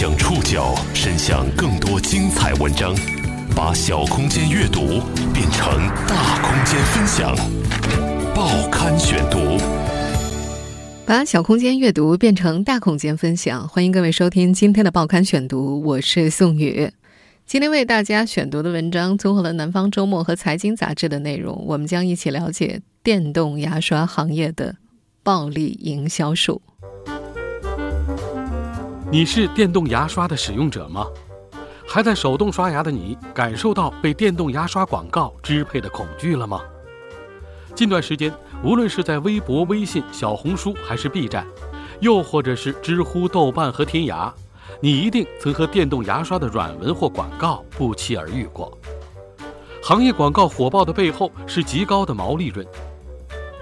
将触角伸向更多精彩文章，把小空间阅读变成大空间分享。报刊选读，把小空间阅读变成大空间分享。欢迎各位收听今天的报刊选读，我是宋宇。今天为大家选读的文章综合了《南方周末》和《财经》杂志的内容，我们将一起了解电动牙刷行业的暴利营销术。你是电动牙刷的使用者吗？还在手动刷牙的你，感受到被电动牙刷广告支配的恐惧了吗？近段时间，无论是在微博、微信、小红书，还是 B 站，又或者是知乎、豆瓣和天涯，你一定曾和电动牙刷的软文或广告不期而遇过。行业广告火爆的背后是极高的毛利润。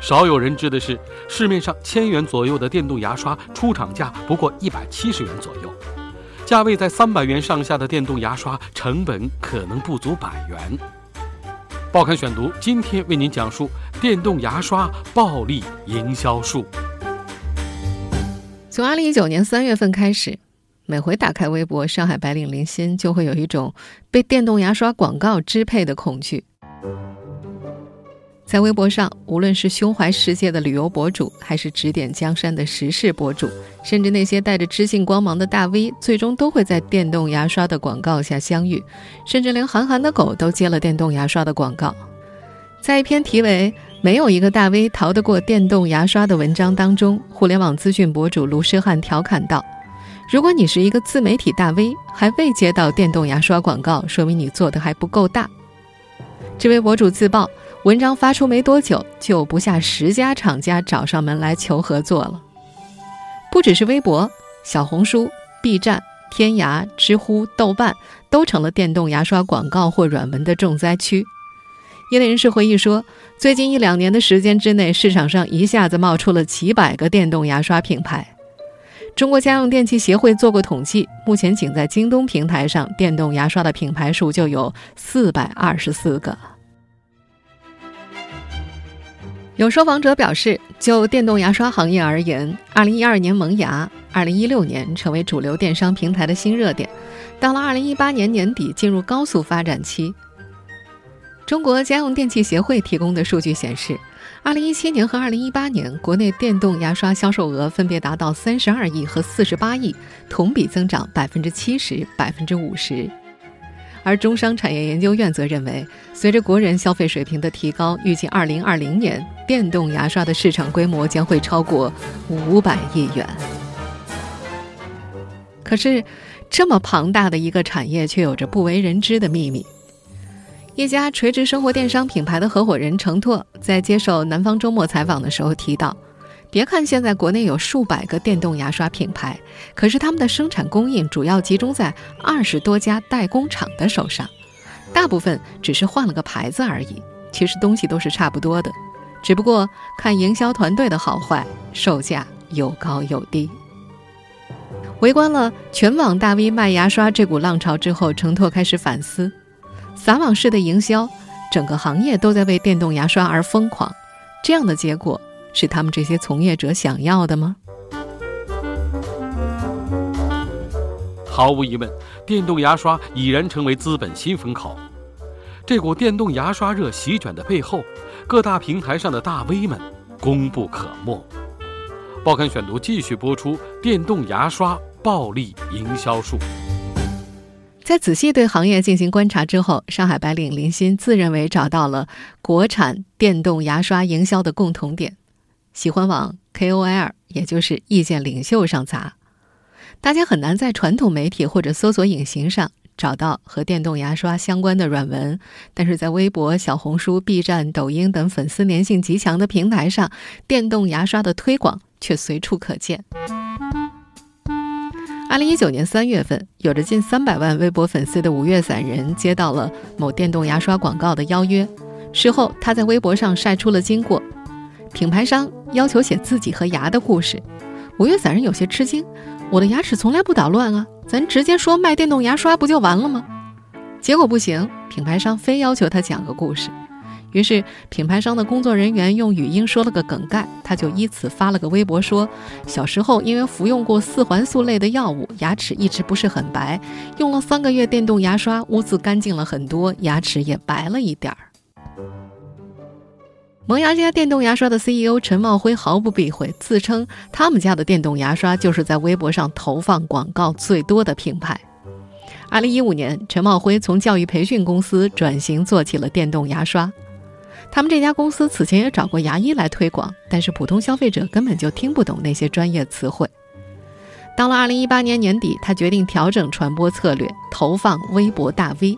少有人知的是，市面上千元左右的电动牙刷出厂价不过一百七十元左右，价位在三百元上下的电动牙刷成本可能不足百元。报刊选读今天为您讲述电动牙刷暴利营销术。从二零一九年三月份开始，每回打开微博“上海白领零星”，就会有一种被电动牙刷广告支配的恐惧。在微博上，无论是胸怀世界的旅游博主，还是指点江山的时事博主，甚至那些带着知性光芒的大 V，最终都会在电动牙刷的广告下相遇。甚至连韩寒的狗都接了电动牙刷的广告。在一篇题为“没有一个大 V 逃得过电动牙刷”的文章当中，互联网资讯博主卢诗汉调侃道：“如果你是一个自媒体大 V，还未接到电动牙刷广告，说明你做的还不够大。”这位博主自曝。文章发出没多久，就不下十家厂家找上门来求合作了。不只是微博、小红书、B 站、天涯、知乎、豆瓣，都成了电动牙刷广告或软文的重灾区。业内人士回忆说，最近一两年的时间之内，市场上一下子冒出了几百个电动牙刷品牌。中国家用电器协会做过统计，目前仅在京东平台上，电动牙刷的品牌数就有四百二十四个。有受访者表示，就电动牙刷行业而言，2012年萌芽，2016年成为主流电商平台的新热点，到了2018年年底进入高速发展期。中国家用电器协会提供的数据显示，2017年和2018年国内电动牙刷销售额分别达到32亿和48亿，同比增长70%、50%。而中商产业研究院则认为，随着国人消费水平的提高，预计2020年电动牙刷的市场规模将会超过500亿元。可是，这么庞大的一个产业，却有着不为人知的秘密。一家垂直生活电商品牌的合伙人程拓在接受《南方周末》采访的时候提到。别看现在国内有数百个电动牙刷品牌，可是他们的生产供应主要集中在二十多家代工厂的手上，大部分只是换了个牌子而已。其实东西都是差不多的，只不过看营销团队的好坏，售价有高有低。围观了全网大 V 卖牙刷这股浪潮之后，程拓开始反思：撒网式的营销，整个行业都在为电动牙刷而疯狂，这样的结果。是他们这些从业者想要的吗？毫无疑问，电动牙刷已然成为资本新风口。这股电动牙刷热席卷的背后，各大平台上的大 V 们功不可没。报刊选读继续播出：电动牙刷暴力营销术。在仔细对行业进行观察之后，上海白领林鑫自认为找到了国产电动牙刷营销的共同点。喜欢往 KOL，也就是意见领袖上砸。大家很难在传统媒体或者搜索引擎上找到和电动牙刷相关的软文，但是在微博、小红书、B 站、抖音等粉丝粘性极强的平台上，电动牙刷的推广却随处可见。二零一九年三月份，有着近三百万微博粉丝的五月散人接到了某电动牙刷广告的邀约，事后他在微博上晒出了经过。品牌商要求写自己和牙的故事，五月散人有些吃惊。我的牙齿从来不捣乱啊，咱直接说卖电动牙刷不就完了吗？结果不行，品牌商非要求他讲个故事。于是品牌商的工作人员用语音说了个梗概，他就依此发了个微博说：小时候因为服用过四环素类的药物，牙齿一直不是很白，用了三个月电动牙刷，污渍干净了很多，牙齿也白了一点儿。萌芽这家电动牙刷的 CEO 陈茂辉毫不避讳，自称他们家的电动牙刷就是在微博上投放广告最多的品牌。二零一五年，陈茂辉从教育培训公司转型做起了电动牙刷。他们这家公司此前也找过牙医来推广，但是普通消费者根本就听不懂那些专业词汇。到了二零一八年年底，他决定调整传播策略，投放微博大 V。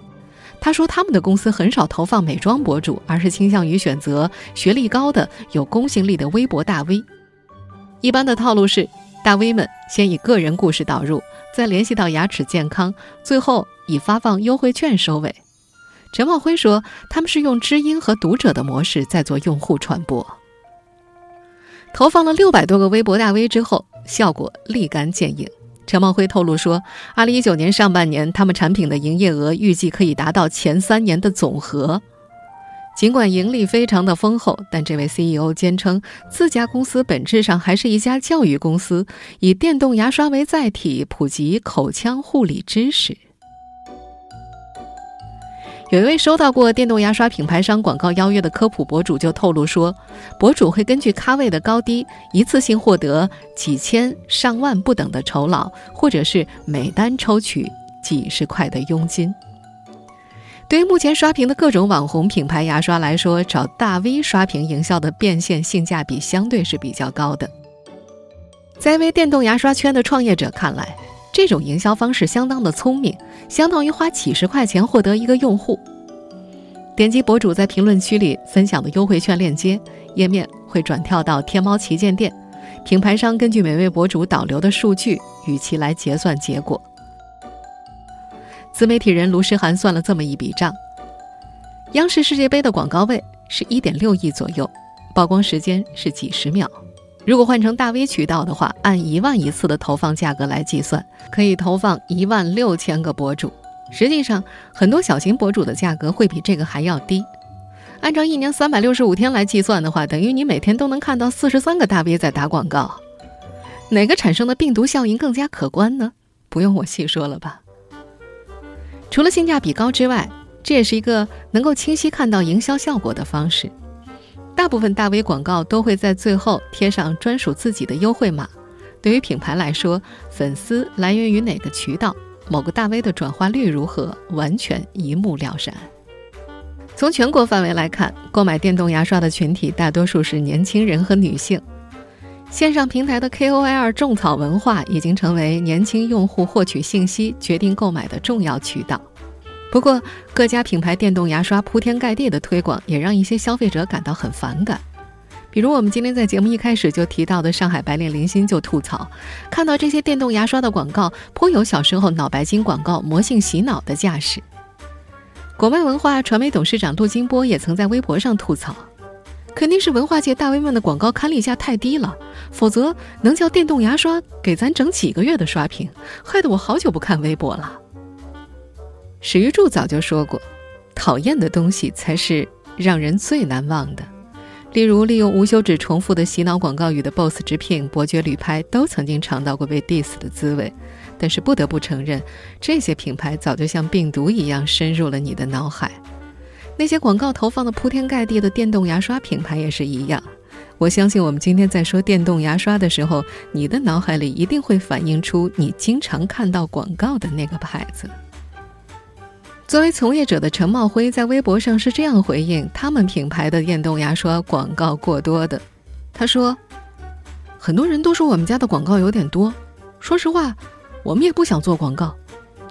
他说：“他们的公司很少投放美妆博主，而是倾向于选择学历高的、有公信力的微博大 V。一般的套路是，大 V 们先以个人故事导入，再联系到牙齿健康，最后以发放优惠券收尾。”陈茂辉说：“他们是用知音和读者的模式在做用户传播，投放了六百多个微博大 V 之后，效果立竿见影。”陈茂辉透露说，二零一九年上半年，他们产品的营业额预计可以达到前三年的总和。尽管盈利非常的丰厚，但这位 CEO 坚称，自家公司本质上还是一家教育公司，以电动牙刷为载体，普及口腔护理知识。有一位收到过电动牙刷品牌商广告邀约的科普博主就透露说，博主会根据咖位的高低，一次性获得几千上万不等的酬劳，或者是每单抽取几十块的佣金。对于目前刷屏的各种网红品牌牙刷来说，找大 V 刷屏营销的变现性价比相对是比较高的。在一位电动牙刷圈的创业者看来，这种营销方式相当的聪明，相当于花几十块钱获得一个用户。点击博主在评论区里分享的优惠券链接，页面会转跳到天猫旗舰店，品牌商根据每位博主导流的数据与其来结算结果。自媒体人卢诗涵算了这么一笔账：央视世界杯的广告位是一点六亿左右，曝光时间是几十秒。如果换成大 V 渠道的话，按一万一次的投放价格来计算，可以投放一万六千个博主。实际上，很多小型博主的价格会比这个还要低。按照一年三百六十五天来计算的话，等于你每天都能看到四十三个大 V 在打广告。哪个产生的病毒效应更加可观呢？不用我细说了吧。除了性价比高之外，这也是一个能够清晰看到营销效果的方式。大部分大 V 广告都会在最后贴上专属自己的优惠码。对于品牌来说，粉丝来源于哪个渠道，某个大 V 的转化率如何，完全一目了然。从全国范围来看，购买电动牙刷的群体大多数是年轻人和女性。线上平台的 KOL 种草文化已经成为年轻用户获取信息、决定购买的重要渠道。不过，各家品牌电动牙刷铺天盖地的推广，也让一些消费者感到很反感。比如，我们今天在节目一开始就提到的上海白领林欣就吐槽，看到这些电动牙刷的广告，颇有小时候脑白金广告魔性洗脑的架势。国漫文化传媒董事长陆金波也曾在微博上吐槽，肯定是文化界大 V 们的广告刊例价太低了，否则能叫电动牙刷给咱整几个月的刷屏，害得我好久不看微博了。史玉柱早就说过，讨厌的东西才是让人最难忘的。例如，利用无休止重复的洗脑广告语的 BOSS 直聘、伯爵旅拍，都曾经尝到过被 diss 的滋味。但是不得不承认，这些品牌早就像病毒一样深入了你的脑海。那些广告投放的铺天盖地的电动牙刷品牌也是一样。我相信，我们今天在说电动牙刷的时候，你的脑海里一定会反映出你经常看到广告的那个牌子。作为从业者的陈茂辉在微博上是这样回应他们品牌的电动牙刷广告过多的。他说：“很多人都说我们家的广告有点多，说实话，我们也不想做广告。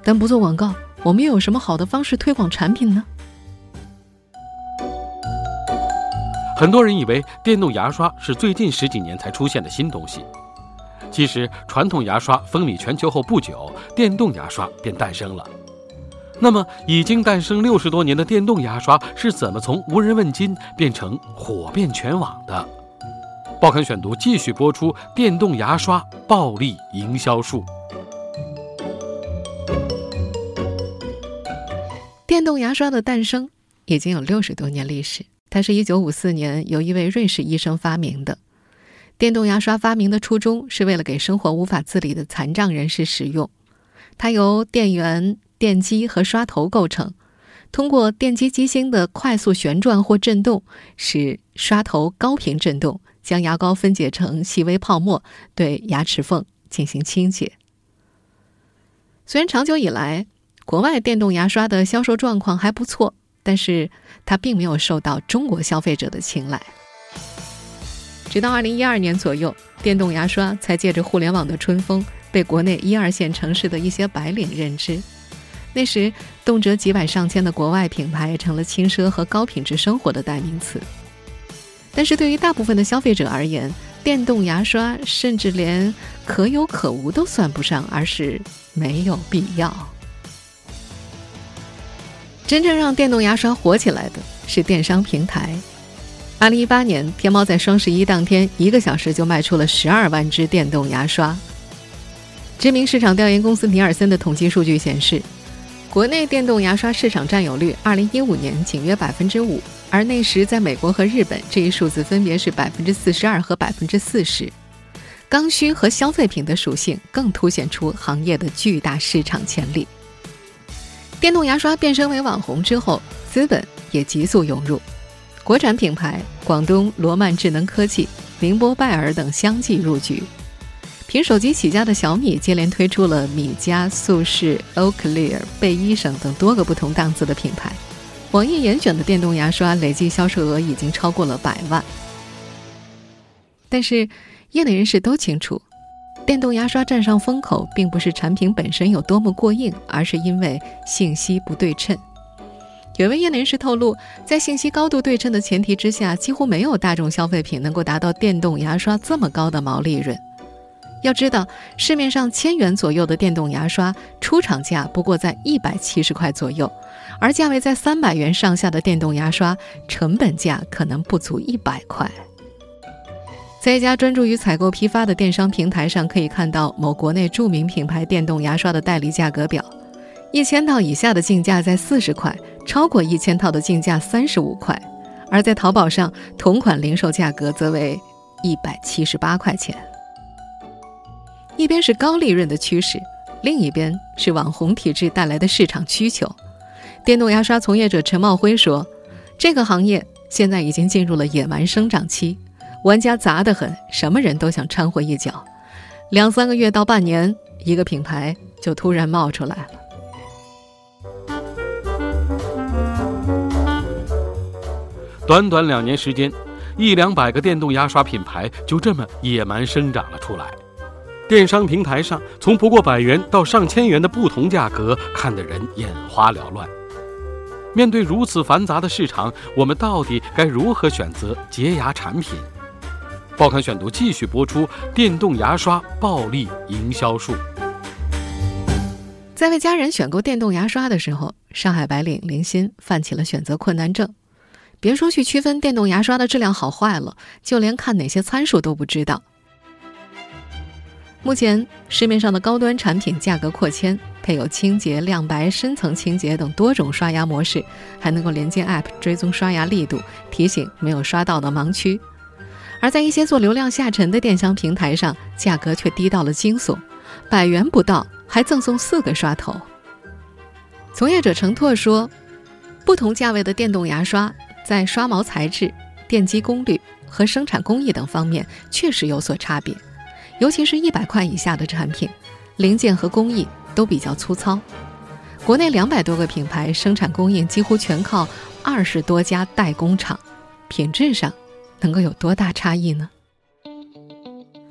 但不做广告，我们又有什么好的方式推广产品呢？”很多人以为电动牙刷是最近十几年才出现的新东西，其实传统牙刷风靡全球后不久，电动牙刷便诞生了。那么，已经诞生六十多年的电动牙刷是怎么从无人问津变成火遍全网的？报刊选读继续播出电动牙刷暴力营销术。电动牙刷的诞生已经有六十多年历史。它是一九五四年由一位瑞士医生发明的。电动牙刷发明的初衷是为了给生活无法自理的残障人士使用。它由电源、电机和刷头构成，通过电机机芯的快速旋转或振动，使刷头高频振动，将牙膏分解成细微泡沫，对牙齿缝进行清洁。虽然长久以来，国外电动牙刷的销售状况还不错，但是它并没有受到中国消费者的青睐。直到二零一二年左右，电动牙刷才借着互联网的春风，被国内一二线城市的一些白领认知。那时，动辄几百上千的国外品牌成了轻奢和高品质生活的代名词。但是对于大部分的消费者而言，电动牙刷甚至连可有可无都算不上，而是没有必要。真正让电动牙刷火起来的是电商平台。二零一八年，天猫在双十一当天，一个小时就卖出了十二万支电动牙刷。知名市场调研公司尼尔森的统计数据显示，国内电动牙刷市场占有率二零一五年仅约百分之五，而那时在美国和日本，这一数字分别是百分之四十二和百分之四十。刚需和消费品的属性更凸显出行业的巨大市场潜力。电动牙刷变身为网红之后，资本也急速涌入。国产品牌广东罗曼智能科技、宁波拜耳等相继入局。凭手机起家的小米接连推出了米家、速适、欧克利尔、贝医生等多个不同档次的品牌。网易严选的电动牙刷累计销售额已经超过了百万。但是，业内人士都清楚，电动牙刷站上风口，并不是产品本身有多么过硬，而是因为信息不对称。有位业内人士透露，在信息高度对称的前提之下，几乎没有大众消费品能够达到电动牙刷这么高的毛利润。要知道，市面上千元左右的电动牙刷出厂价不过在一百七十块左右，而价位在三百元上下的电动牙刷，成本价可能不足一百块。在一家专注于采购批发的电商平台上，可以看到某国内著名品牌电动牙刷的代理价格表，一千套以下的进价在四十块。超过一千套的进价三十五块，而在淘宝上，同款零售价格则为一百七十八块钱。一边是高利润的趋势，另一边是网红体质带来的市场需求。电动牙刷从业者陈茂辉说：“这个行业现在已经进入了野蛮生长期，玩家杂得很，什么人都想掺和一脚。两三个月到半年，一个品牌就突然冒出来了。”短短两年时间，一两百个电动牙刷品牌就这么野蛮生长了出来。电商平台上，从不过百元到上千元的不同价格，看得人眼花缭乱。面对如此繁杂的市场，我们到底该如何选择洁牙产品？报刊选读继续播出：电动牙刷暴利营销术。在为家人选购电动牙刷的时候，上海白领林鑫犯起了选择困难症。别说去区分电动牙刷的质量好坏了，就连看哪些参数都不知道。目前市面上的高端产品价格扩千，配有清洁、亮白、深层清洁等多种刷牙模式，还能够连接 App 追踪刷牙力度，提醒没有刷到的盲区。而在一些做流量下沉的电商平台上，价格却低到了惊悚，百元不到还赠送四个刷头。从业者程拓说：“不同价位的电动牙刷。”在刷毛材质、电机功率和生产工艺等方面确实有所差别，尤其是一百块以下的产品，零件和工艺都比较粗糙。国内两百多个品牌生产供应几乎全靠二十多家代工厂，品质上能够有多大差异呢？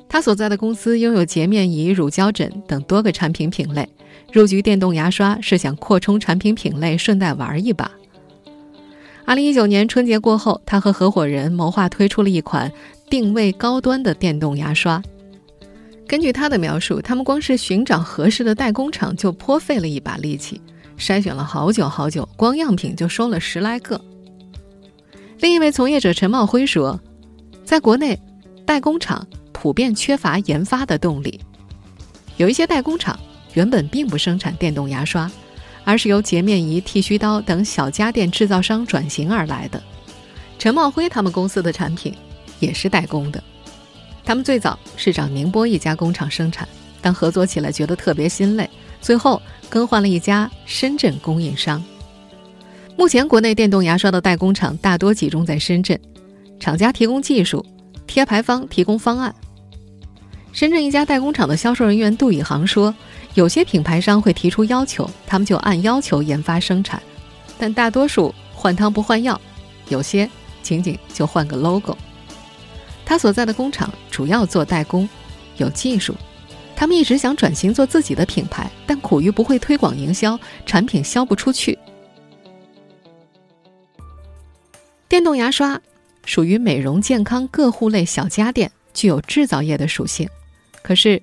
他所在的公司拥有洁面仪、乳胶枕等多个产品品类，入局电动牙刷是想扩充产品品类，顺带玩一把。二零一九年春节过后，他和合伙人谋划推出了一款定位高端的电动牙刷。根据他的描述，他们光是寻找合适的代工厂就颇费了一把力气，筛选了好久好久，光样品就收了十来个。另一位从业者陈茂辉说，在国内，代工厂普遍缺乏研发的动力，有一些代工厂原本并不生产电动牙刷。而是由洁面仪、剃须刀等小家电制造商转型而来的。陈茂辉他们公司的产品也是代工的。他们最早是找宁波一家工厂生产，但合作起来觉得特别心累，最后更换了一家深圳供应商。目前国内电动牙刷的代工厂大多集中在深圳，厂家提供技术，贴牌方提供方案。深圳一家代工厂的销售人员杜宇航说：“有些品牌商会提出要求，他们就按要求研发生产，但大多数换汤不换药，有些仅仅就换个 logo。”他所在的工厂主要做代工，有技术。他们一直想转型做自己的品牌，但苦于不会推广营销，产品销不出去。电动牙刷属于美容健康各户类小家电，具有制造业的属性。可是，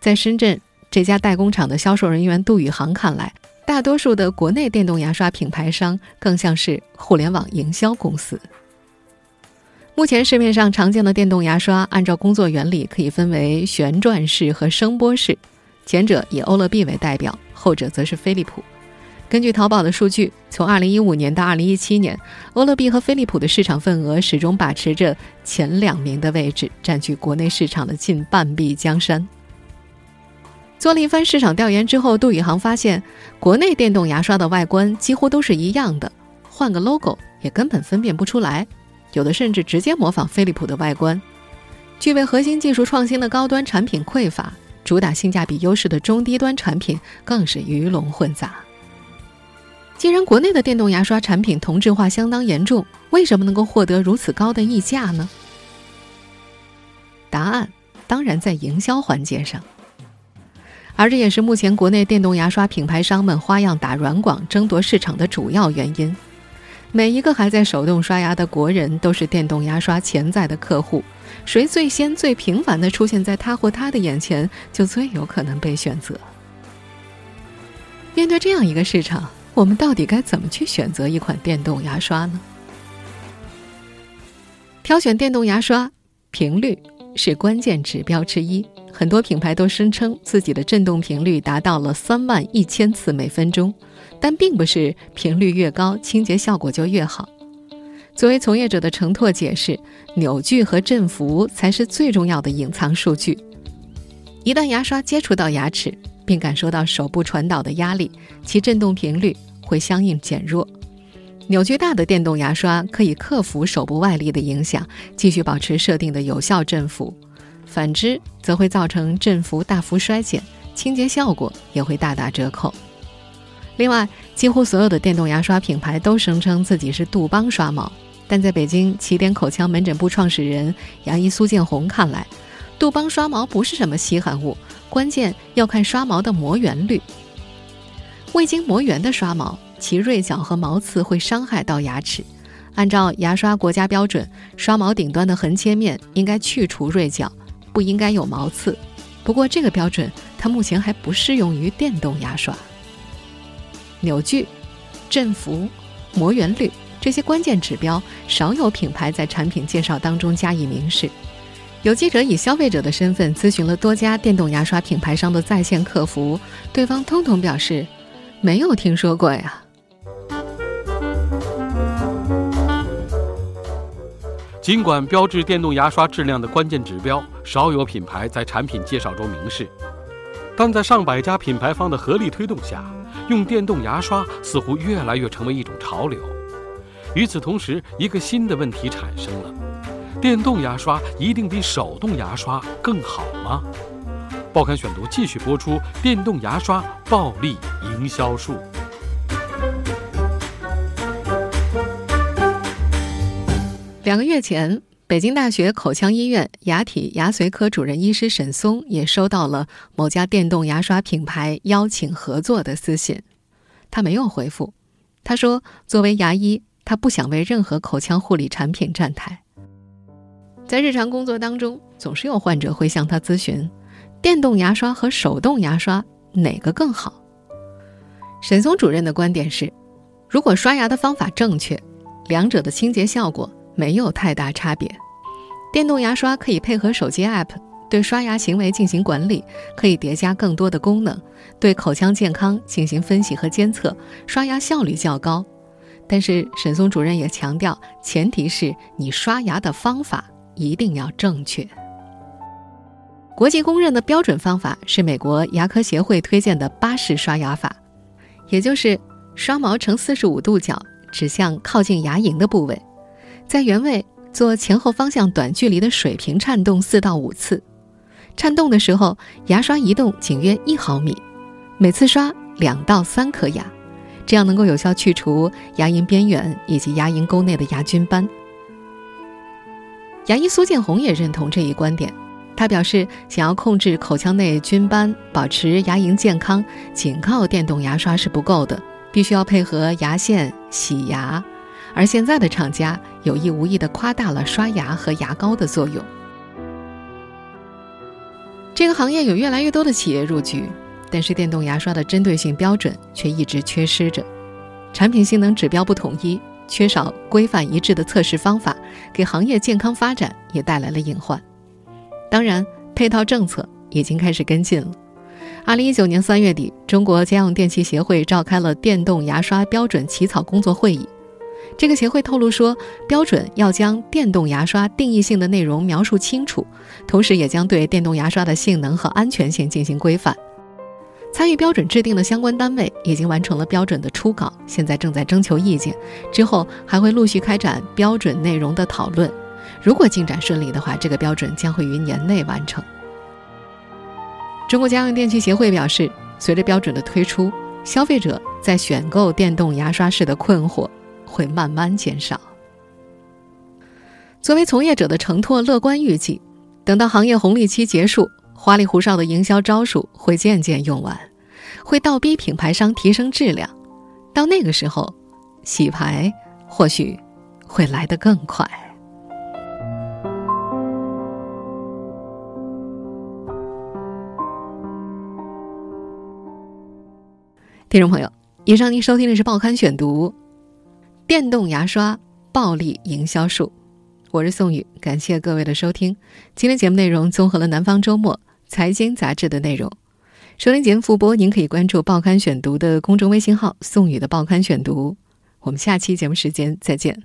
在深圳这家代工厂的销售人员杜宇航看来，大多数的国内电动牙刷品牌商更像是互联网营销公司。目前市面上常见的电动牙刷，按照工作原理可以分为旋转式和声波式，前者以欧乐 B 为代表，后者则是飞利浦。根据淘宝的数据，从2015年到2017年，欧乐 B 和飞利浦的市场份额始终把持着前两名的位置，占据国内市场的近半壁江山。做了一番市场调研之后，杜宇航发现，国内电动牙刷的外观几乎都是一样的，换个 logo 也根本分辨不出来。有的甚至直接模仿飞利浦的外观，具备核心技术创新的高端产品匮乏，主打性价比优势的中低端产品更是鱼龙混杂。既然国内的电动牙刷产品同质化相当严重，为什么能够获得如此高的溢价呢？答案当然在营销环节上，而这也是目前国内电动牙刷品牌商们花样打软广争夺市场的主要原因。每一个还在手动刷牙的国人都是电动牙刷潜在的客户，谁最先、最频繁地出现在他或她的眼前，就最有可能被选择。面对这样一个市场，我们到底该怎么去选择一款电动牙刷呢？挑选电动牙刷，频率是关键指标之一。很多品牌都声称自己的振动频率达到了三万一千次每分钟。但并不是频率越高，清洁效果就越好。作为从业者的承拓解释，扭矩和振幅才是最重要的隐藏数据。一旦牙刷接触到牙齿，并感受到手部传导的压力，其振动频率会相应减弱。扭矩大的电动牙刷可以克服手部外力的影响，继续保持设定的有效振幅；反之，则会造成振幅大幅衰减，清洁效果也会大打折扣。另外，几乎所有的电动牙刷品牌都声称自己是杜邦刷毛，但在北京起点口腔门诊部创始人牙医苏建红看来，杜邦刷毛不是什么稀罕物，关键要看刷毛的磨圆率。未经磨圆的刷毛，其锐角和毛刺会伤害到牙齿。按照牙刷国家标准，刷毛顶端的横切面应该去除锐角，不应该有毛刺。不过，这个标准它目前还不适用于电动牙刷。扭矩、振幅、磨圆率这些关键指标，少有品牌在产品介绍当中加以明示。有记者以消费者的身份咨询了多家电动牙刷品牌商的在线客服，对方通通表示没有听说过呀。尽管标志电动牙刷质量的关键指标少有品牌在产品介绍中明示，但在上百家品牌方的合力推动下。用电动牙刷似乎越来越成为一种潮流。与此同时，一个新的问题产生了：电动牙刷一定比手动牙刷更好吗？报刊选读继续播出：电动牙刷暴力营销术。两个月前，北京大学口腔医院牙体牙髓科主任医师沈松也收到了某家电动牙刷品牌邀请合作的私信。他没有回复。他说：“作为牙医，他不想为任何口腔护理产品站台。在日常工作当中，总是有患者会向他咨询：电动牙刷和手动牙刷哪个更好？”沈松主任的观点是：如果刷牙的方法正确，两者的清洁效果没有太大差别。电动牙刷可以配合手机 App。对刷牙行为进行管理，可以叠加更多的功能，对口腔健康进行分析和监测，刷牙效率较高。但是沈松主任也强调，前提是你刷牙的方法一定要正确。国际公认的标准方法是美国牙科协会推荐的巴氏刷牙法，也就是刷毛呈四十五度角，指向靠近牙龈的部位，在原位做前后方向短距离的水平颤动四到五次，颤动的时候牙刷移动仅约一毫米，每次刷两到三颗牙，这样能够有效去除牙龈边缘以及牙龈沟内的牙菌斑。牙医苏建红也认同这一观点。他表示，想要控制口腔内菌斑，保持牙龈健康，仅靠电动牙刷是不够的，必须要配合牙线洗牙。而现在的厂家有意无意地夸大了刷牙和牙膏的作用。这个行业有越来越多的企业入局，但是电动牙刷的针对性标准却一直缺失着，产品性能指标不统一，缺少规范一致的测试方法，给行业健康发展也带来了隐患。当然，配套政策已经开始跟进了。二零一九年三月底，中国家用电器协会召开了电动牙刷标准起草工作会议。这个协会透露说，标准要将电动牙刷定义性的内容描述清楚，同时也将对电动牙刷的性能和安全性进行规范。参与标准制定的相关单位已经完成了标准的初稿，现在正在征求意见，之后还会陆续开展标准内容的讨论。如果进展顺利的话，这个标准将会于年内完成。中国家用电器协会表示，随着标准的推出，消费者在选购电动牙刷时的困惑会慢慢减少。作为从业者的承拓乐观预计，等到行业红利期结束，花里胡哨的营销招数会渐渐用完，会倒逼品牌商提升质量。到那个时候，洗牌或许会来得更快。听众朋友，以上您收听的是《报刊选读》，电动牙刷暴力营销术。我是宋宇，感谢各位的收听。今天节目内容综合了《南方周末》《财经杂志》的内容。收听节目复播，您可以关注《报刊选读》的公众微信号“宋宇的报刊选读”。我们下期节目时间再见。